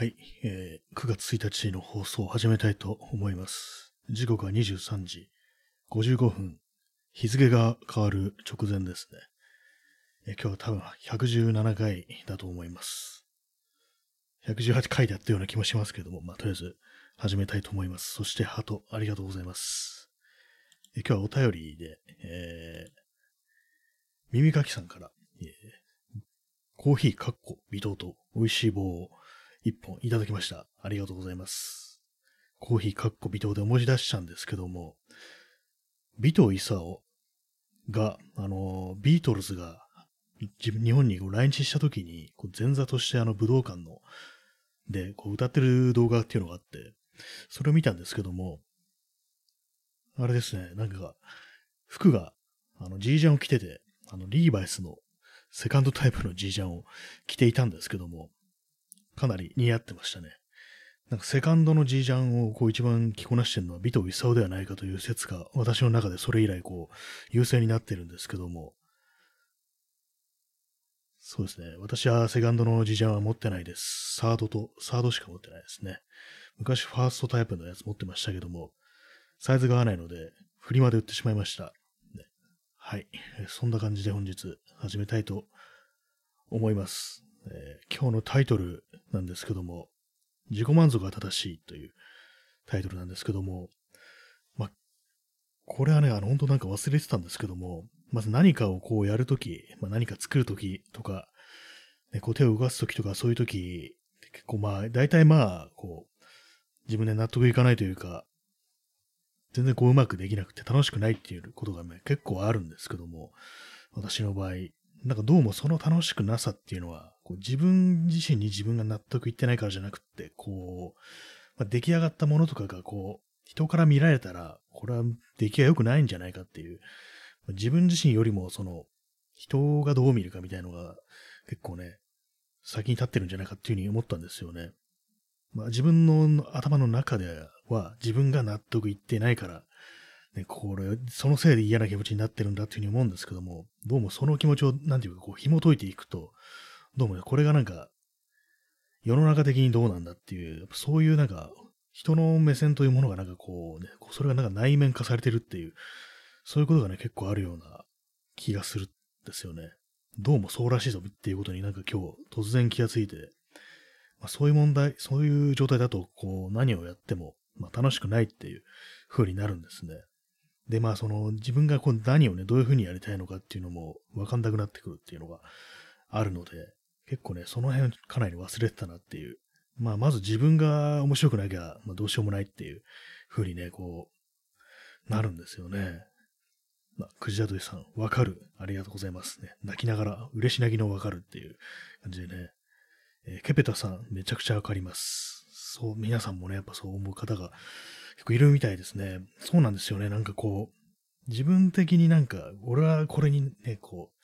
はい、えー、9月1日の放送を始めたいと思います。時刻は23時55分。日付が変わる直前ですね。えー、今日は多分117回だと思います。118回でやったような気もしますけども、まあ、とりあえず始めたいと思います。そして、ハートありがとうございます。えー、今日はお便りで、えー、耳かきさんから、えー、コーヒーかっこ微糖と美味しい棒を一本いただきました。ありがとうございます。コーヒーかっこ微糖で文字出したんですけども、尾藤勲が、あの、ビートルズが日本にこう来日した時に、こう前座としてあの武道館の、で、こう歌ってる動画っていうのがあって、それを見たんですけども、あれですね、なんか、服が、あの、ジージャンを着てて、あの、リーバイスのセカンドタイプのジージャンを着ていたんですけども、かなり似合ってましたね。なんかセカンドのジージャンをこう一番着こなしてるのは尾藤勲ではないかという説が私の中でそれ以来こう優勢になってるんですけども、そうですね。私はセカンドのジージャンは持ってないです。サードと、サードしか持ってないですね。昔ファーストタイプのやつ持ってましたけども、サイズが合わないので、フリマで売ってしまいました。はい。そんな感じで本日始めたいと思います。えー、今日のタイトルなんですけども、自己満足が正しいというタイトルなんですけども、まあ、これはね、あの、本当なんか忘れてたんですけども、まず何かをこうやるとき、まあ、何か作るときとか、ね、こう手を動かすときとかそういうとき、結構まあ、大体まあ、こう、自分で納得いかないというか、全然こううまくできなくて楽しくないっていうことが、ね、結構あるんですけども、私の場合、なんかどうもその楽しくなさっていうのは、こう自分自身に自分が納得いってないからじゃなくって、こう、まあ、出来上がったものとかがこう、人から見られたら、これは出来が良くないんじゃないかっていう、まあ、自分自身よりもその、人がどう見るかみたいなのが結構ね、先に立ってるんじゃないかっていうふうに思ったんですよね。まあ自分の頭の中では自分が納得いってないから、ね、これ、そのせいで嫌な気持ちになってるんだっていうふうに思うんですけども、どうもその気持ちを、なんていうか、こう、紐解いていくと、どうもね、これがなんか、世の中的にどうなんだっていう、そういうなんか、人の目線というものがなんかこうね、それがなんか内面化されてるっていう、そういうことがね、結構あるような気がするんですよね。どうもそうらしいぞっていうことになんか今日突然気がついて、まあ、そういう問題、そういう状態だと、こう、何をやっても、まあ、楽しくないっていう風になるんですね。で、まあ、その、自分がこう何をね、どういう風にやりたいのかっていうのも分かんなくなってくるっていうのがあるので、結構ね、その辺かなり忘れてたなっていう。まあ、まず自分が面白くなきゃ、まあ、どうしようもないっていう風にね、こう、なるんですよね。まあ、くじだとさん、わかる。ありがとうございますね。泣きながら、嬉し泣きのわかるっていう感じでね。えー、ケペタさん、めちゃくちゃわかります。そう、皆さんもね、やっぱそう思う方が結構いるみたいですね。そうなんですよね。なんかこう、自分的になんか、俺はこれにね、こう、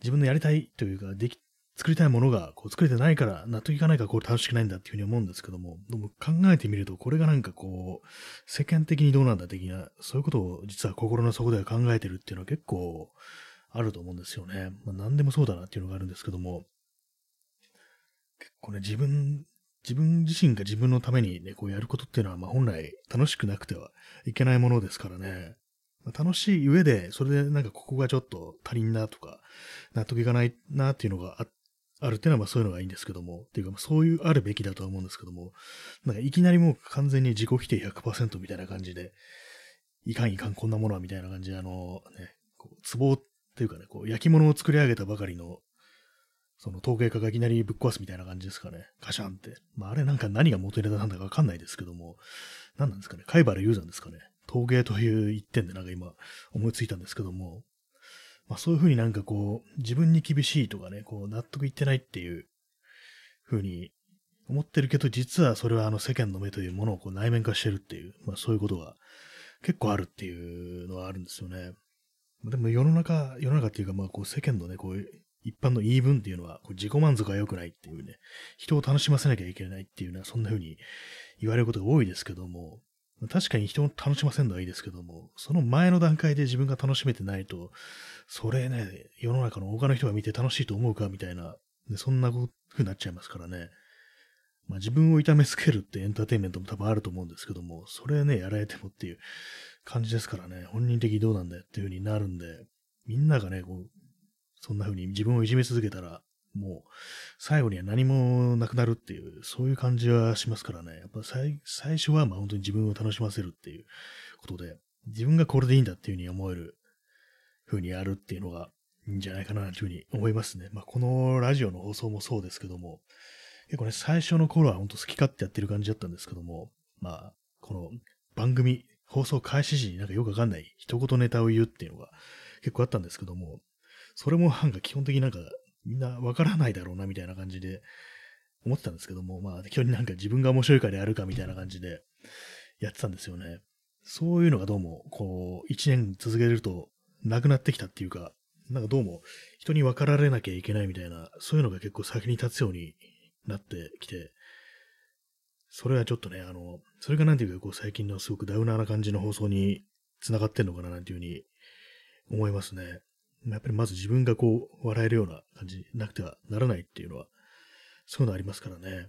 自分のやりたいというか、でき、作りたいものがこう作れてないから納得いかないからこう楽しくないんだっていうふうに思うんですけども、でも考えてみるとこれがなんかこう、世間的にどうなんだ的な、そういうことを実は心の底では考えてるっていうのは結構あると思うんですよね。まあ何でもそうだなっていうのがあるんですけども、結構ね、自分自分自身が自分のためにね、こうやることっていうのは、まあ本来楽しくなくてはいけないものですからね。楽しい上で、それでなんかここがちょっと足りんなとか、納得いかないなっていうのがあっあるっていうのはまあそういうのがいいんですけども、っていうかそういうあるべきだとは思うんですけども、なんかいきなりもう完全に自己否定100%みたいな感じで、いかんいかんこんなものはみたいな感じで、あのね、こう、壺っていうかね、こう焼き物を作り上げたばかりのその統計化がいきなりぶっ壊すみたいな感じですかね。ガシャンって。まあ、あれなんか何が元ネタなんだかわかんないですけども、何なんですかね。貝原雄山ですかね。陶芸という一点でなんか今思いついたんですけども、まあそういうふうになんかこう、自分に厳しいとかね、こう納得いってないっていうふうに思ってるけど、実はそれはあの世間の目というものをこう内面化してるっていう、まあそういうことが結構あるっていうのはあるんですよね。でも世の中、世の中っていうかまあこう世間のね、こう一般の言い分っていうのは、こう自己満足が良くないっていうね、人を楽しませなきゃいけないっていうのは、そんな風に言われることが多いですけども、確かに人を楽しませるのはいいですけども、その前の段階で自分が楽しめてないと、それね、世の中の他の人が見て楽しいと思うかみたいな、そんな風になっちゃいますからね。まあ自分を痛めつけるってエンターテインメントも多分あると思うんですけども、それね、やられてもっていう感じですからね、本人的にどうなんだよっていう風になるんで、みんながね、こう、そんな風に自分をいじめ続けたら、もう、最後には何もなくなるっていう、そういう感じはしますからね。やっぱ最最初は、まあ本当に自分を楽しませるっていうことで、自分がこれでいいんだっていう風に思える風にやるっていうのがいいんじゃないかなという風に思いますね。まあこのラジオの放送もそうですけども、結構ね、最初の頃は本当好き勝手やってる感じだったんですけども、まあ、この番組、放送開始時になんかよくわかんない一言ネタを言うっていうのが結構あったんですけども、それもなんか基本的になんかみんなわからないだろうなみたいな感じで思ってたんですけども、まあ基本になんか自分が面白いからやるかみたいな感じでやってたんですよね。そういうのがどうもこう一年続けるとなくなってきたっていうか、なんかどうも人に分かられなきゃいけないみたいな、そういうのが結構先に立つようになってきて、それはちょっとね、あの、それがなんていうか、こう最近のすごくダウナーな感じの放送に繋がってんのかななんていうふうに思いますね。やっぱりまず自分がこう、笑えるような感じなくてはならないっていうのは、そういうのありますからね。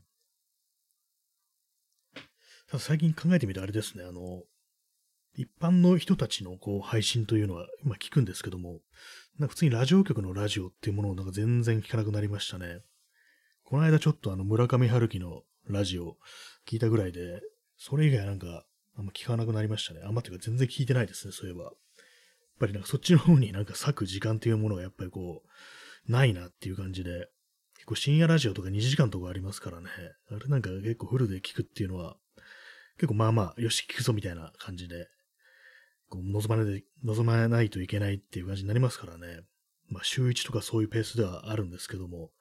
ただ最近考えてみてあれですね、あの、一般の人たちのこう配信というのは今聞くんですけども、なんか普通にラジオ局のラジオっていうものをなんか全然聞かなくなりましたね。この間ちょっとあの村上春樹のラジオ聞いたぐらいで、それ以外なんかあんま聞かなくなりましたね。あんまっていうか全然聞いてないですね、そういえば。やっぱりなんかそっちの方になんか割く時間っていうものがやっぱりこう、ないなっていう感じで、結構深夜ラジオとか2時間とかありますからね。あれなんか結構フルで聞くっていうのは、結構まあまあ、よし聞くぞみたいな感じで、こう望まない望まないといけないっていう感じになりますからね。まあ週1とかそういうペースではあるんですけども、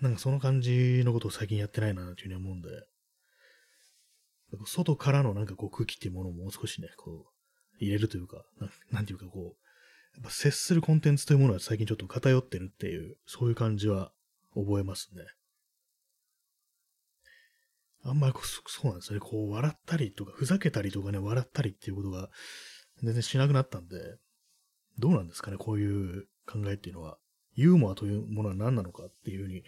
なんかその感じのことを最近やってないなというふうに思うんで、外からのなんかこう空気っていうものをもう少しね、こう、入れるというか、なんていうかこう、やっぱ接するコンテンツというものは最近ちょっと偏ってるっていう、そういう感じは覚えますね。あんまりこうそうなんですね。こう、笑ったりとか、ふざけたりとかね、笑ったりっていうことが全然しなくなったんで、どうなんですかね、こういう考えっていうのは。ユーモアというものは何なのかっていうふうに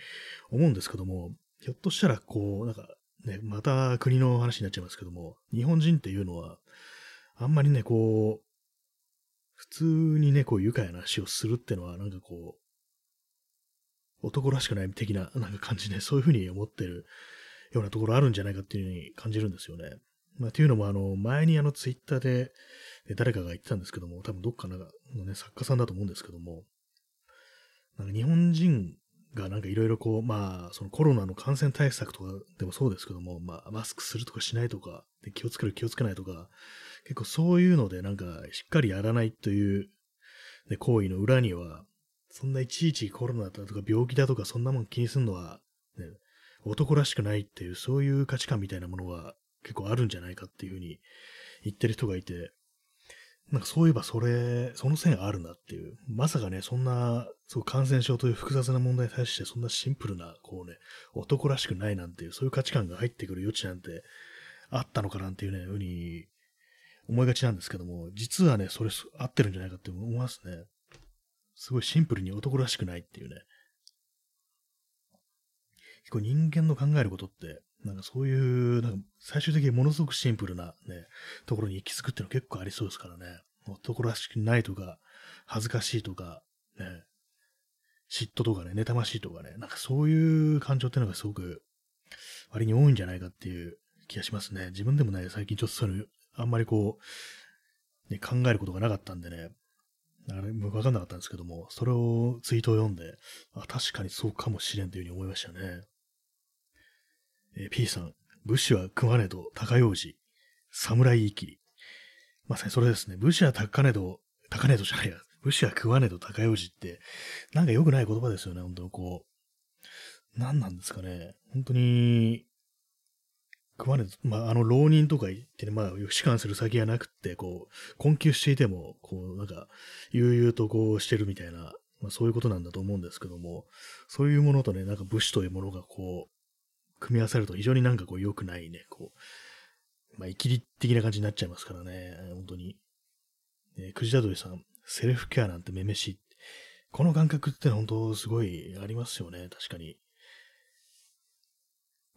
思うんですけども、ひょっとしたら、こう、なんか、ね、また国の話になっちゃいますけども、日本人っていうのは、あんまりね、こう、普通にね、こう、愉快な話をするってのは、なんかこう、男らしくない的な、なんか感じで、そういうふうに思ってるようなところあるんじゃないかっていうふうに感じるんですよね。まあ、っていうのも、あの、前にあの、ツイッターで、誰かが言ってたんですけども、多分どっかのね、作家さんだと思うんですけども、なんか日本人がなんかいろいろこう、まあ、そのコロナの感染対策とかでもそうですけども、まあ、マスクするとかしないとか、で気をつける気をつけないとか、結構そういうのでなんかしっかりやらないという、ね、行為の裏には、そんないちいちコロナだとか病気だとかそんなもん気にするのは、ね、男らしくないっていう、そういう価値観みたいなものは結構あるんじゃないかっていうふうに言ってる人がいて、なんかそういえばそれ、その線あるなっていう。まさかね、そんな、そう感染症という複雑な問題に対してそんなシンプルな、こうね、男らしくないなんていう、そういう価値観が入ってくる余地なんてあったのかなんていうね、ふうに思いがちなんですけども、実はね、それ合ってるんじゃないかって思いますね。すごいシンプルに男らしくないっていうね。結構人間の考えることって、なんかそういう、なんか最終的にものすごくシンプルなね、ところに行き着くっていうの結構ありそうですからね。男らしくないとか、恥ずかしいとか、ね、嫉妬とかね、妬ましいとかね、なんかそういう感情っていうのがすごく割に多いんじゃないかっていう気がしますね。自分でもね、最近ちょっとそういう、あんまりこう、ね、考えることがなかったんでね、あれ、わかんなかったんですけども、それをツイートを読んで、あ、確かにそうかもしれんというふうに思いましたね。えー、P さん、武士は食わねど高用事、侍言い切り。まさにそれですね。武士は高ねど、高ねどじゃないや。武士は食わねど高用事って、なんか良くない言葉ですよね、本当にこう。何なんですかね。本当に、食わねど、まあ、あの、浪人とか言ってね、まあ、士官する先がなくって、こう、困窮していても、こう、なんか、悠々とこうしてるみたいな、まあ、そういうことなんだと思うんですけども、そういうものとね、なんか武士というものがこう、組み合わさると非常になんかこう良くないね、こう、まあ、生きり的な感じになっちゃいますからね、本当に。えー、くじだどりさん、セルフケアなんてめめしい。この感覚って本当すごいありますよね、確かに。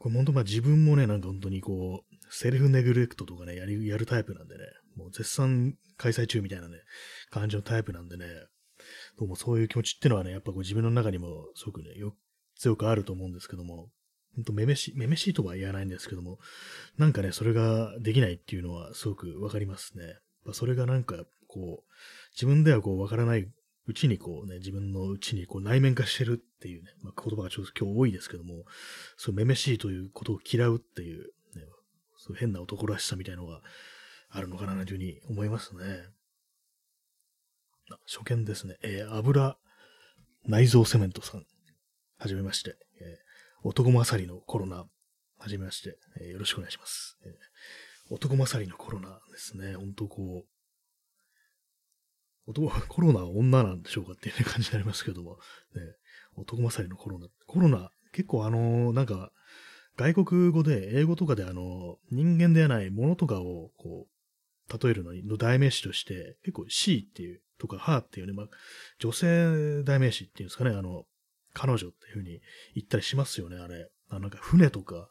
これ本当まあ自分もね、なんか本当にこう、セルフネグレクトとかね、やり、やるタイプなんでね、もう絶賛開催中みたいなね、感じのタイプなんでね、どうもそういう気持ちってのはね、やっぱこう自分の中にもすごくね、よ、強くあると思うんですけども、ほんとめめし、めめしいとは言わないんですけども、なんかね、それができないっていうのはすごくわかりますね。それがなんか、こう、自分ではこうわからないうちにこうね、自分のうちにこう内面化してるっていうね、まあ、言葉がちょっと今日多いですけども、そうめめしいということを嫌うっていう、ね、そう変な男らしさみたいのがあるのかなというふうに思いますね。初見ですね。えー、油内臓セメントさん。はじめまして。えー、男勝りのコロナ。はじめまして、えー、よろしくお願いします。えー、男勝りのコロナですね。ほんとこう、男、コロナは女なんでしょうかっていう感じになりますけども、ね、男勝りのコロナ。コロナ、結構あのー、なんか、外国語で、英語とかであの、人間ではないものとかを、こう、例えるのの代名詞として、結構 C っていう、とか Her っていうね、まあ、女性代名詞っていうんですかね、あの、彼女っていう風に言ったりしますよね、あれ。あなんか船とか、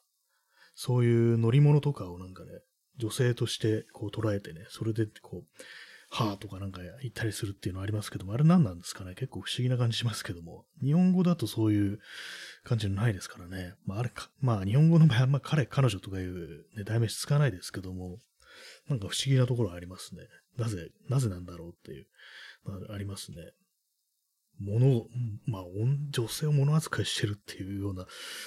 そういう乗り物とかをなんかね、女性としてこう捉えてね、それでこう、はぁとかなんか言ったりするっていうのはありますけども、あれ何なんですかね？結構不思議な感じしますけども、日本語だとそういう感じのないですからね。まああれか、まあ日本語の場合は、ま彼、彼女とかいう、ね、代名詞使わないですけども、なんか不思議なところありますね。なぜ、なぜなんだろうっていう、まあ、ありますね。物、まあ、女性を物扱いしてるっていうような、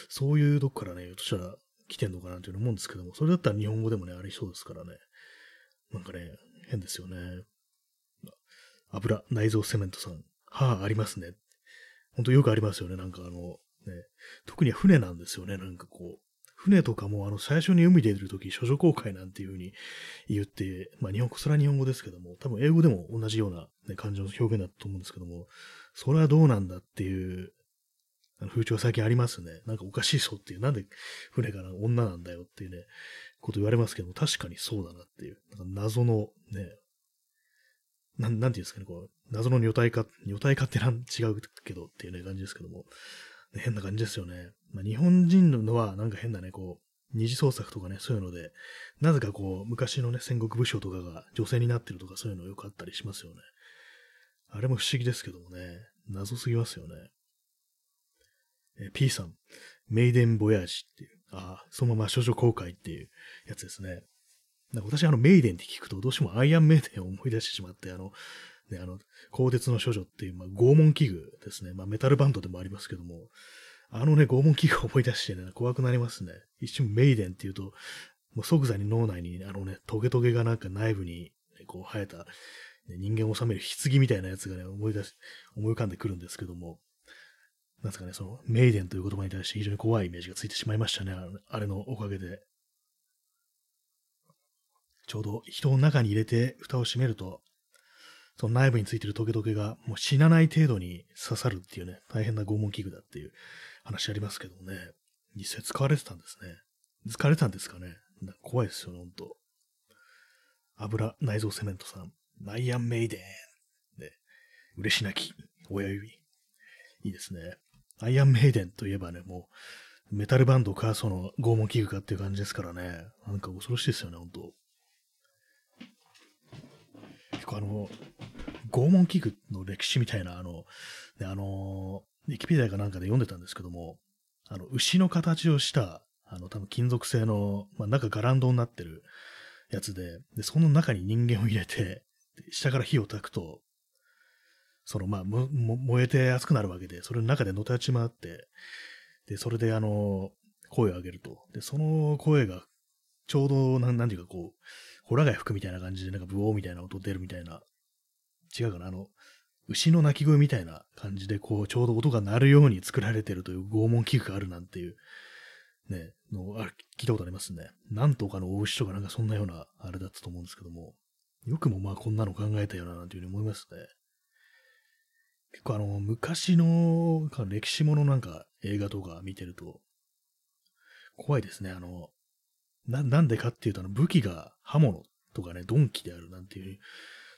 そういうとこからね、としたら来てんのかなというの思うんですけども、それだったら日本語でもね、ありそうですからね。なんかね、変ですよね。油、内臓セメントさん。はあ、ありますね。ほんとよくありますよね。なんかあの、ね、特に船なんですよね。なんかこう、船とかもあの最初に海で出るとき、処女公開なんていう風に言って、まあ日本語、それは日本語ですけども、多分英語でも同じような、ね、感じの表現だと思うんですけども、それはどうなんだっていう風潮最近ありますね。なんかおかしいそうっていう、なんで船から女なんだよっていうね、こと言われますけども、確かにそうだなっていう、なんか謎のね、なん、なんていうんですかね、こう、謎の女体化、女体化ってなん違うけどっていうね、感じですけども、変な感じですよね。まあ、日本人のはなんか変なね、こう、二次創作とかね、そういうので、なぜかこう、昔のね、戦国武将とかが女性になってるとかそういうのよくあったりしますよね。あれも不思議ですけどもね、謎すぎますよね。え P さん、メイデンボヤージっていう、ああ、そのまま少女公開っていうやつですね。なんか私、あの、メイデンって聞くと、どうしてもアイアンメイデンを思い出してしまって、あの、ね、あの、鋼鉄の処女っていう、まあ、拷問器具ですね。まあ、メタルバンドでもありますけども、あのね、拷問器具を思い出してね、怖くなりますね。一瞬メイデンっていうと、もう即座に脳内に、あのね、トゲトゲがなんか内部に、ね、こう生えた、ね、人間を収める棺みたいなやつがね、思い出し、思い浮かんでくるんですけども、なんですかね、その、メイデンという言葉に対して非常に怖いイメージがついてしまいましたね。あれのおかげで。ちょうど人の中に入れて蓋を閉めると、その内部についてるトゲトゲがもう死なない程度に刺さるっていうね、大変な拷問器具だっていう話ありますけどね、実際使われてたんですね。使われたんですかね。怖いですよね、ほんと。油内臓セメントさん、ナイアンメイデン。で、嬉し泣き、親指。いいですね。アイアンメイデンといえばね、もう、メタルバンドか、その、拷問器具かっていう感じですからね。なんか恐ろしいですよね、ほんと。結構あの、拷問器具の歴史みたいな、あの、ね、あの、ウィキペディアかなんかで読んでたんですけども、あの、牛の形をした、あの、多分金属製の、まあ、中ガランドになってるやつで、で、その中に人間を入れて、下から火を焚くと、その、まあ、燃えて熱くなるわけで、それの中でのたち回って、で、それであの、声を上げると。で、その声が、ちょうど、なん、なんていうかこう、ホラ貝吹くみたいな感じで、なんかブオーみたいな音出るみたいな、違うかな、あの、牛の鳴き声みたいな感じで、こう、ちょうど音が鳴るように作られてるという拷問器具があるなんていう、ね、の、あ聞いたことありますね。なんとかの大牛とかなんかそんなような、あれだったと思うんですけども、よくもまあこんなの考えたよな、なんていうふうに思いますね。結構あの、昔の歴史ものなんか映画とか見てると、怖いですね。あの、な、なんでかっていうと、あの、武器が刃物とかね、鈍器であるなんていう、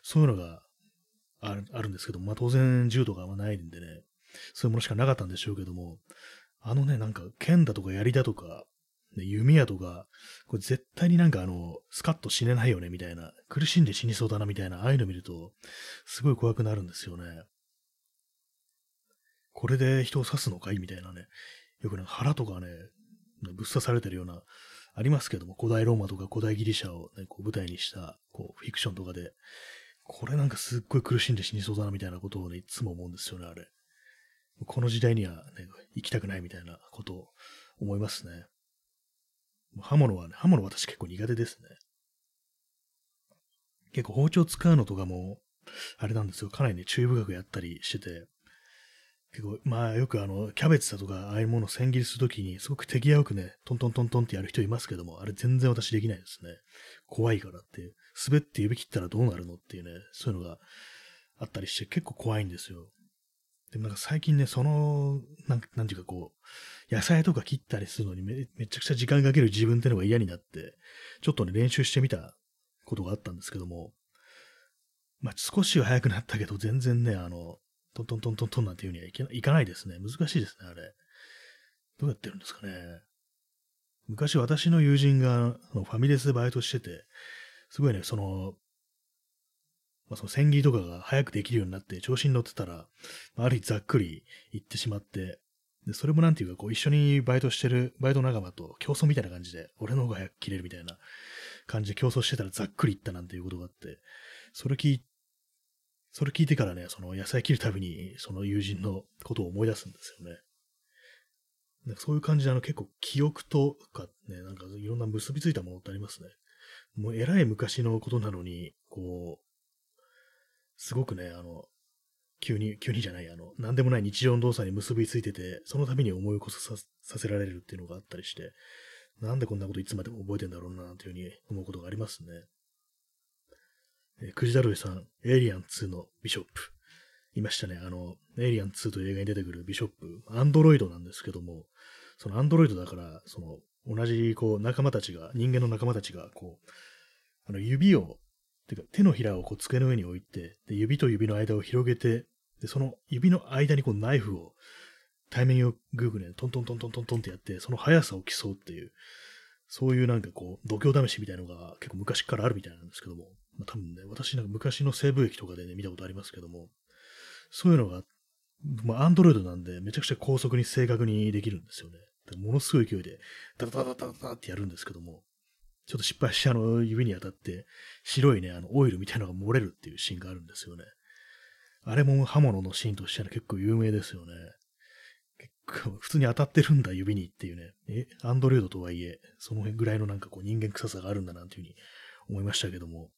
そういうのがあるあるんですけども、まあ当然銃とかはないんでね、そういうものしかなかったんでしょうけども、あのね、なんか剣だとか槍だとか、ね、弓矢とか、これ絶対になんかあの、スカッと死ねないよね、みたいな、苦しんで死にそうだな、みたいな、ああいうの見ると、すごい怖くなるんですよね。これで人を刺すのかい？みたいなね、よくね、腹とかね、ぶっ刺されてるような、ありますけども、古代ローマとか古代ギリシャを、ね、こう舞台にした、こう、フィクションとかで、これなんかすっごい苦しんで死にそうだな、みたいなことをね、いつも思うんですよね、あれ。この時代にはね、生きたくないみたいなことを思いますね。刃物はね、刃物私結構苦手ですね。結構包丁使うのとかも、あれなんですよ。かなりね、注意深くやったりしてて、結構、まあよくあの、キャベツだとか、ああいうものを千切りするときに、すごく手際よくね、トントントントンってやる人いますけども、あれ全然私できないですね。怖いからっていう。滑って指切ったらどうなるのっていうね、そういうのがあったりして、結構怖いんですよ。でもなんか最近ね、その、なんなんていうかこう、野菜とか切ったりするのにめめちゃくちゃ時間かける自分ってのが嫌になって、ちょっとね、練習してみたことがあったんですけども、まあ少しは早くなったけど、全然ね、あの、トントントントントンなんていうにはいけいかないですね。難しいですね、あれ。どうやってるんですかね。昔私の友人がファミレスでバイトしてて、すごいね、その、まあ、その千切りとかが早くできるようになって調子に乗ってたら、ある日ざっくり行ってしまって、で、それもなんていうか、こう一緒にバイトしてるバイト仲間と競争みたいな感じで、俺の方が早く切れるみたいな感じで競争してたらざっくり行ったなんていうことがあって、それ聞いそれ聞いてからね、その野菜切るたびに、その友人のことを思い出すんですよね。なんかそういう感じで、あの結構記憶とかね、なんかいろんな結びついたものってありますね。もう偉い昔のことなのに、こう、すごくね、あの、急に、急にじゃない、あの、なんでもない日常の動作に結びついてて、その度に思い起こささせられるっていうのがあったりして、なんでこんなこといつまでも覚えてんだろうな、というふうに思うことがありますね。えー、クジダルイさん、エイリアン2のビショップ。いましたね。あの、エイリアン2という映画に出てくるビショップ、アンドロイドなんですけども、そのアンドロイドだから、その、同じ、こう、仲間たちが、人間の仲間たちが、こう、あの、指を、てか、手のひらをこう、机の上に置いて、で、指と指の間を広げて、で、その指の間にこう、ナイフを、対面をグーグルね、トントントントントントンってやって、その速さを競うっていう、そういうなんかこう、度胸試しみたいのが結構昔からあるみたいなんですけども、まあ、多分ね、私なんか昔の西部劇とかでね、見たことありますけども、そういうのが、まあ、アンドロイドなんで、めちゃくちゃ高速に正確にできるんですよね。ものすごい勢いで、ダダダダダダってやるんですけども、ちょっと失敗して、あの、指に当たって、白いね、あの、オイルみたいなのが漏れるっていうシーンがあるんですよね。あれも刃物のシーンとしては結構有名ですよね。結構、普通に当たってるんだ、指にっていうね。え、アンドロイドとはいえ、その辺ぐらいのなんかこう人間臭さがあるんだなっていうふうに思いましたけども。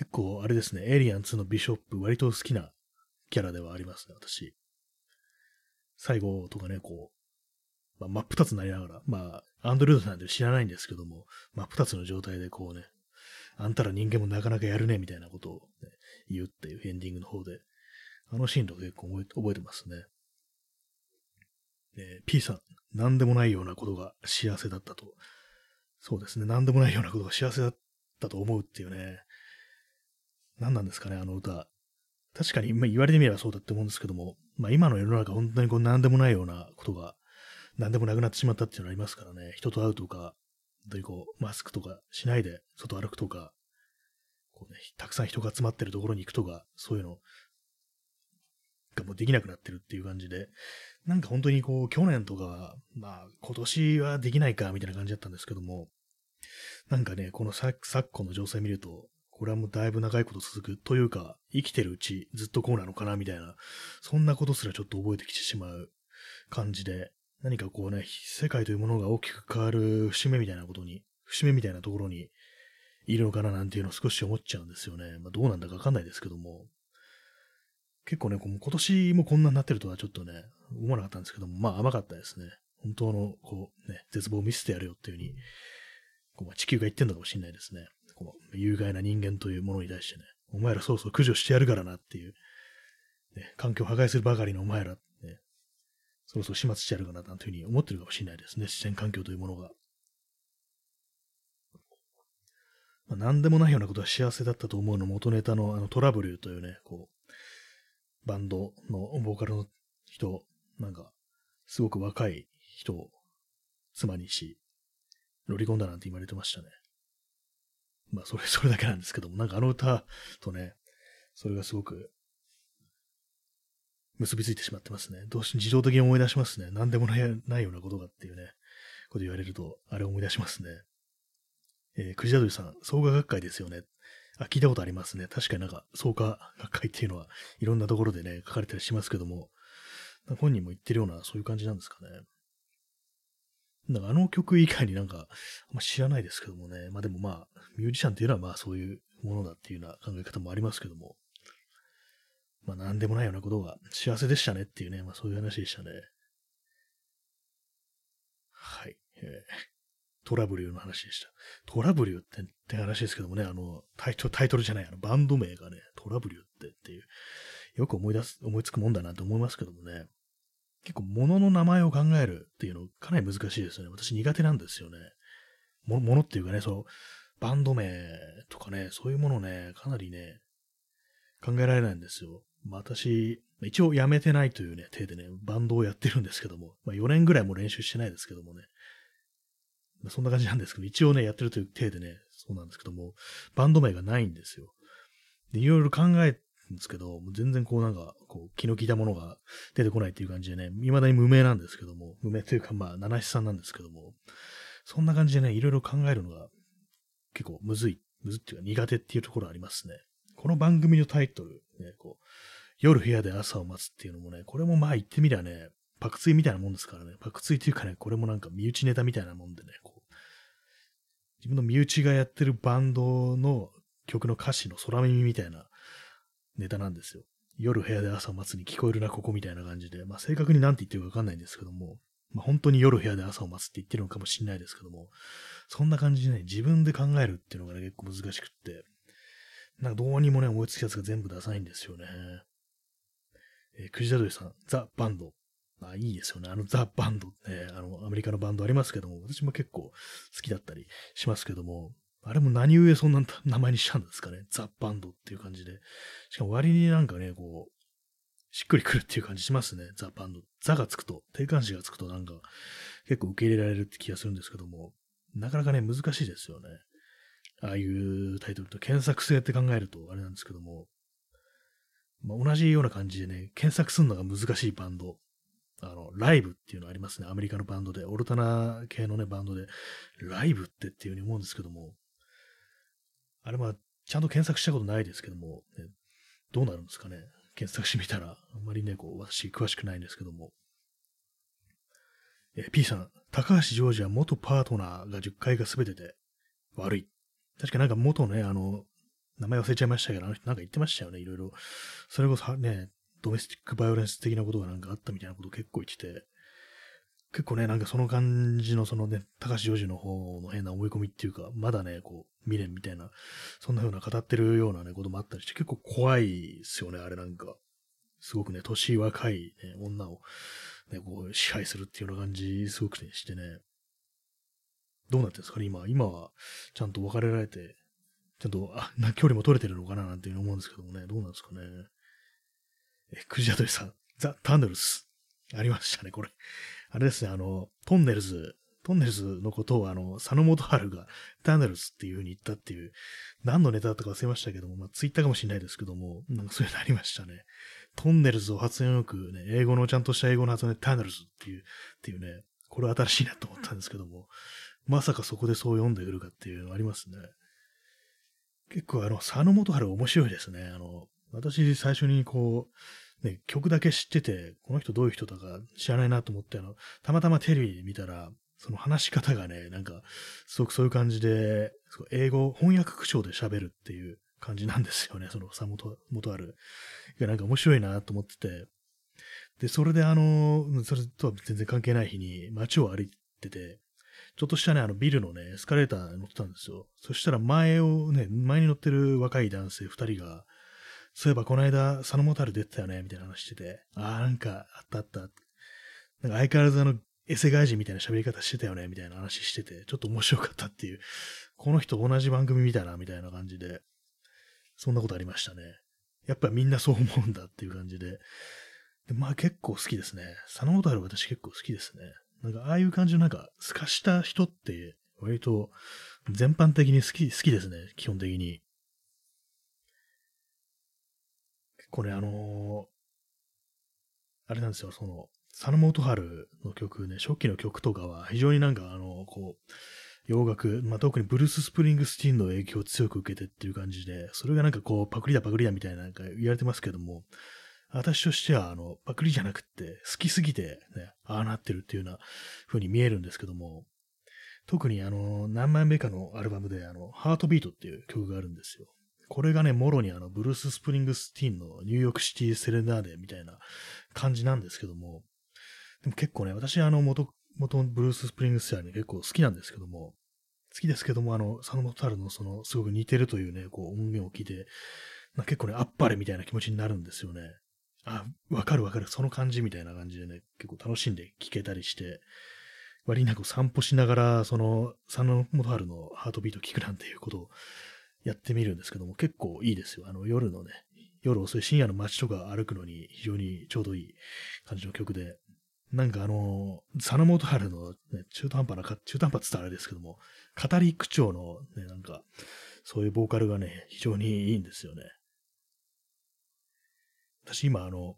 結構、あれですね、エイリアン2のビショップ、割と好きなキャラではありますね、私。最後とかね、こう、まあ、真っ二つになりながら、まあ、アンドロイドなんで知らないんですけども、真っ二つの状態でこうね、あんたら人間もなかなかやるね、みたいなことを、ね、言うっていうエンディングの方で、あのシーンとか結構覚えてますね。えー、P さん、何でもないようなことが幸せだったと。そうですね、何でもないようなことが幸せだったと思うっていうね、何なんですかね、あの歌。確かに、まあ、言われてみればそうだって思うんですけども、まあ、今の世の中、本当にこう何でもないようなことが、何でもなくなってしまったっていうのありますからね、人と会うとか、本当にこう、マスクとかしないで外歩くとか、こうね、たくさん人が集まってるところに行くとか、そういうのがもうできなくなってるっていう感じで、なんか本当にこう、去年とか、まあ、今年はできないか、みたいな感じだったんですけども、なんかね、この昨今の情勢見ると、これはもうだいぶ長いこと続くというか、生きてるうちずっとこうなのかなみたいな、そんなことすらちょっと覚えてきてしまう感じで、何かこうね、世界というものが大きく変わる節目みたいなことに、節目みたいなところにいるのかななんていうのを少し思っちゃうんですよね。まあ、どうなんだかわかんないですけども。結構ね、今年もこんなになってるとはちょっとね、思わなかったんですけども、まあ甘かったですね。本当の、こう、ね、絶望を見せてやるよっていう風に、こう地球が言ってんのかもしれないですね。この有害な人間というものに対してね、お前らそうそう駆除してやるからなっていう、ね、環境を破壊するばかりのお前ら、ね、そろそろ始末してやるかななんていうふうに思ってるかもしれないですね、自然環境というものが。まあ、何でもないようなことは幸せだったと思うの元ネタのあのトラブルというね、こう、バンドのボーカルの人、なんか、すごく若い人を妻にし、ロリコンだなんて言われてましたね。まあ、それ、それだけなんですけども、なんかあの歌とね、それがすごく結びついてしまってますね。どうし、自動的に思い出しますね。何でもないようなことがっていうね、こと言われると、あれ思い出しますね。えー、クジラドリさん、創価学会ですよね。あ、聞いたことありますね。確かになんか、創価学会っていうのは、いろんなところでね、書かれたりしますけども、本人も言ってるような、そういう感じなんですかね。なんかあの曲以外になんか、あんま知らないですけどもね。まあでもまあ、ミュージシャンっていうのはまあそういうものだっていうような考え方もありますけども。まあ何でもないようなことが幸せでしたねっていうね、まあそういう話でしたね。はい。えー、トラブルの話でした。トラブルってって話ですけどもね、あの、タイトル、タイトルじゃない、あの、バンド名がね、トラブルってっていう、よく思い出す、思いつくもんだなと思いますけどもね。結構物の名前を考えるっていうのかなり難しいですよね。私苦手なんですよね。ものっていうかね、そう、バンド名とかね、そういうものね、かなりね、考えられないんですよ。まあ、私、一応辞めてないというね、手でね、バンドをやってるんですけども、まあ、4年ぐらいも練習してないですけどもね、まあ、そんな感じなんですけど、一応ね、やってるという手でね、そうなんですけども、バンド名がないんですよ。で、いろいろ考えんですけど、全然こうなんか、こう気の利いたものが出てこないっていう感じでね、未だに無名なんですけども、無名というかまあ、七七さんなんですけども、そんな感じでね、いろいろ考えるのが結構むずい、むずっていうか苦手っていうところありますね。この番組のタイトル、ね、こう、夜部屋で朝を待つっていうのもね、これもまあ言ってみりゃね、パクツイみたいなもんですからね、パクツイというかね、これもなんか身内ネタみたいなもんでね、こう、自分の身内がやってるバンドの曲の歌詞の空耳みたいなネタなんですよ。夜部屋で朝を待つに聞こえるな、ここみたいな感じで、まあ正確に何て言ってるかわかんないんですけども、まあ本当に夜部屋で朝を待つって言ってるのかもしれないですけども、そんな感じでね、自分で考えるっていうのがね、結構難しくって、なんかどうにもね、思いつくやつが全部出さないんですよね。えー、クジラドリさん、ザ・バンド。まあいいですよね。あのザ・バンドって、ね、あの、アメリカのバンドありますけども、私も結構好きだったりしますけども、あれも何故そんな名前にしたんですかね。ザ・バンドっていう感じで。しかも割になんかね、こう、しっくりくるっていう感じしますね。ザ・バンド。ザがつくと、定冠詞がつくとなんか結構受け入れられるって気がするんですけども、なかなかね、難しいですよね。ああいうタイトルと検索性って考えるとあれなんですけども、まあ、同じような感じでね、検索するのが難しいバンド。あの、ライブっていうのありますね。アメリカのバンドで、オルタナ系のね、バンドで、ライブってっていうふうに思うんですけども、あれまあ、ちゃんと検索したことないですけども、ね、どうなるんですかね。検索してみたら、あんまりね、こう、私詳しくないんですけども。え P さん、高橋ジョージは元パートナーが10回が全てで悪い。確かなんか元ね、あの、名前忘れちゃいましたけど、あの人なんか言ってましたよね、いろいろ。それこそね、ドメスティックバイオレンス的なことがなんかあったみたいなこと結構言ってて、結構ね、なんかその感じのそのね、高橋ジョージの方の変な思い込みっていうか、まだね、こう、未練みたいな、そんな風な語ってるようなね、こともあったりして、結構怖いですよね、あれなんか。すごくね、年若い、ね、女を、ね、こう、支配するっていうような感じ、すごく、してね。どうなってんですかね、今。今は、ちゃんと別れられて、ちゃんと、あ、な、距離も取れてるのかななんていうふうに思うんですけどもね、どうなんですかね。え、クジラトリさん、ザ・タンネルス。ありましたね、これ。あれですね、あの、トンネルズ、トンネルズのことを、あの、佐野元春がタンネルズっていう風に言ったっていう、何のネタだったか忘れましたけども、まあ、ツイッターかもしれないですけども、なんかそういうのありましたね。トンネルズを発音よくね、英語のちゃんとした英語の発音でタンネルズっていう、っていうね、これは新しいなと思ったんですけども、まさかそこでそう読んでくるかっていうのありますね。結構あの、佐野元春面白いですね。あの、私最初にこう、ね、曲だけ知ってて、この人どういう人だか知らないなと思って、あの、たまたまテレビ見たら、その話し方がね、なんか、すごくそういう感じで、英語、翻訳口調で喋るっていう感じなんですよね、そのさ元、元ある。いや、なんか面白いなと思ってて。で、それであの、それとは全然関係ない日に街を歩いてて、ちょっとしたね、あのビルのね、エスカレーター乗ってたんですよ。そしたら前をね、前に乗ってる若い男性二人が、そういえばこの間、佐野元春出てたよね、みたいな話してて、ああ、なんか、あったあった。なんか相変わらずあの、エセ外人みたいな喋り方してたよね、みたいな話してて、ちょっと面白かったっていう、この人同じ番組見たな、みたいな感じで、そんなことありましたね。やっぱみんなそう思うんだっていう感じで。でまあ結構好きですね。佐野元春私結構好きですね。なんかああいう感じのなんか、スカした人って割と全般的に好き、好きですね、基本的に。これあのーあれなんですよ、その、佐野元春の曲ね、初期の曲とかは非常になんかあの、こう、洋楽、まあ、特にブルース・スプリングスティーンの影響を強く受けてっていう感じで、それがなんかこう、パクリだパクリだみたいななんか言われてますけども、私としては、あの、パクリじゃなくって、好きすぎて、ね、ああなってるっていうような風に見えるんですけども、特にあの、何枚目かのアルバムで、あの、ハートビートっていう曲があるんですよ。これがね、もろにあの、ブルース・スプリングスティーンのニューヨークシティ・セレナーデみたいな感じなんですけども、でも結構ね、私あの、元、元ブルース・スプリングスティーンね、結構好きなんですけども、好きですけども、あの、佐野元春のその、すごく似てるというね、こう、音源を聞いて、結構ね、あっぱれみたいな気持ちになるんですよね。あ、わかるわかる、その感じみたいな感じでね、結構楽しんで聴けたりして、割になんか散歩しながら、その、佐野元春のハートビート聞くなんていうことをやってみるんですけども、結構いいですよ。あの、夜のね、夜遅い深夜の街とか歩くのに非常にちょうどいい感じの曲で、なんかあの、佐野元春の、ね、中途半端なか、中途半端って言ったらあれですけども、語り口調のね、なんか、そういうボーカルがね、非常にいいんですよね。私今あの、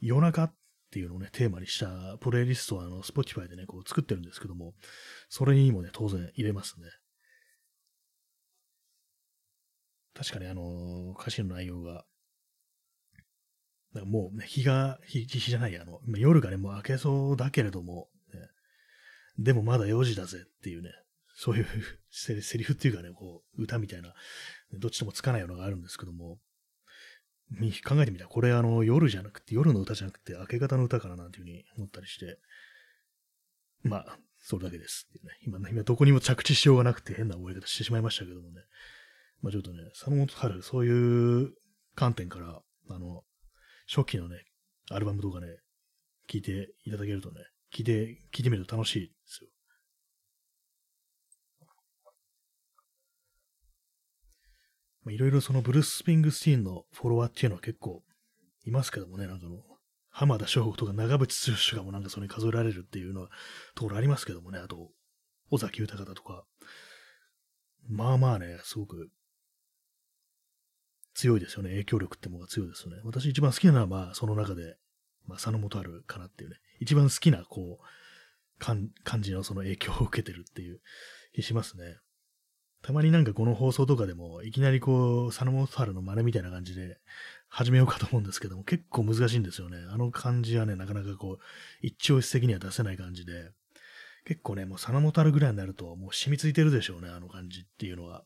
夜中っていうのをね、テーマにしたプレイリストをあの、Spotify でね、こう作ってるんですけども、それにもね、当然入れますね。確かにあの、歌詞の内容が、かもうね、日が、日、日じゃない、あの、夜がね、もう明けそうだけれども、ね、でもまだ4時だぜっていうね、そういう セリフっていうかね、こう、歌みたいな、どっちともつかないようなのがあるんですけども、考えてみたら、これあの、夜じゃなくて、夜の歌じゃなくて、明け方の歌かななんていうふうに思ったりして、まあ、それだけですね。今、今どこにも着地しようがなくて変な覚え方してしまいましたけどもね。まあちょっとね、佐野元春、そういう観点から、あの、初期のね、アルバムとかね、聞いていただけるとね、聞いて、聞いてみると楽しいですよ。まあ、いろいろそのブルース・スプリングスティーンのフォロワーっていうのは結構いますけどもね、なんかの、浜田省吾とか長渕剛とかもなんかそれに数えられるっていうのはところありますけどもね、あと、尾崎豊だとか、まあまあね、すごく強いですよね。影響力ってものが強いですよね。私一番好きなのは、まあ、その中で、まあ、佐野元春かなっていうね。一番好きな、こう、感じのその影響を受けてるっていう気しますね。たまになんかこの放送とかでも、いきなりこう、佐野元春の真似みたいな感じで始めようかと思うんですけども、結構難しいんですよね。あの感じはね、なかなかこう、一朝一夕には出せない感じで、結構ね、もう佐野元春ぐらいになると、もう染みついてるでしょうね、あの感じっていうのは。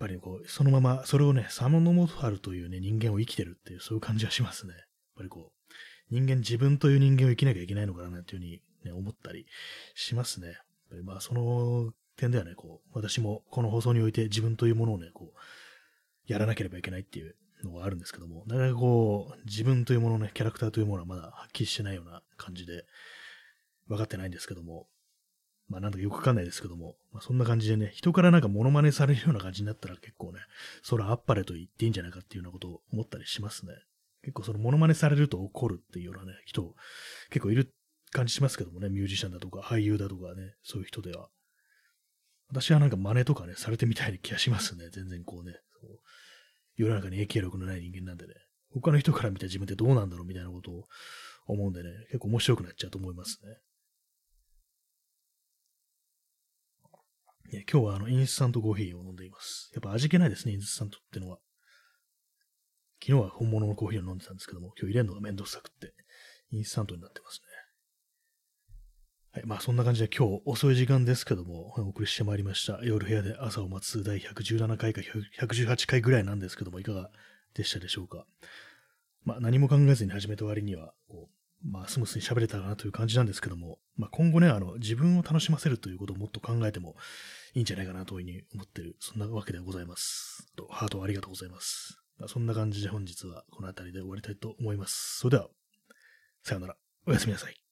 ぱりこう、そのまま、それをね、佐野元春というね、人間を生きてるっていう、そういう感じがしますね。やっぱりこう、人間、自分という人間を生きなきゃいけないのかな、っていうふうに、ね、思ったりしますね。まあ、その点ではね、こう、私もこの放送において自分というものをね、こう、やらなければいけないっていうのがあるんですけども、なかなかこう、自分というものね、キャラクターというものはまだはっきりしてないような感じで、分かってないんですけども、まあなんだかよくわかんないですけども、まあそんな感じでね、人からなんかモノマネされるような感じになったら結構ね、それあっぱれと言っていいんじゃないかっていうようなことを思ったりしますね。結構そのモノマネされると怒るっていうようなね、人結構いる感じしますけどもね、ミュージシャンだとか俳優だとかね、そういう人では。私はなんか真似とかね、されてみたいな気がしますね。全然こうね、そう世の中に影響力のない人間なんでね、他の人から見た自分ってどうなんだろうみたいなことを思うんでね、結構面白くなっちゃうと思いますね。今日はあの、インスタントコーヒーを飲んでいます。やっぱ味気ないですね、インスタントってのは。昨日は本物のコーヒーを飲んでたんですけども、今日入れるのがめんどくさくって、インスタントになってますね。はい。まあそんな感じで今日遅い時間ですけども、お送りしてまいりました。夜部屋で朝を待つ第117回か118回ぐらいなんですけども、いかがでしたでしょうか。まあ何も考えずに始めた割には、こう、まあ、スムースに喋れたらなという感じなんですけども、まあ、今後ね、あの、自分を楽しませるということをもっと考えてもいいんじゃないかなというふうに思ってる、そんなわけでございます。と、ハートありがとうございます。そんな感じで本日はこの辺りで終わりたいと思います。それでは、さようなら。おやすみなさい。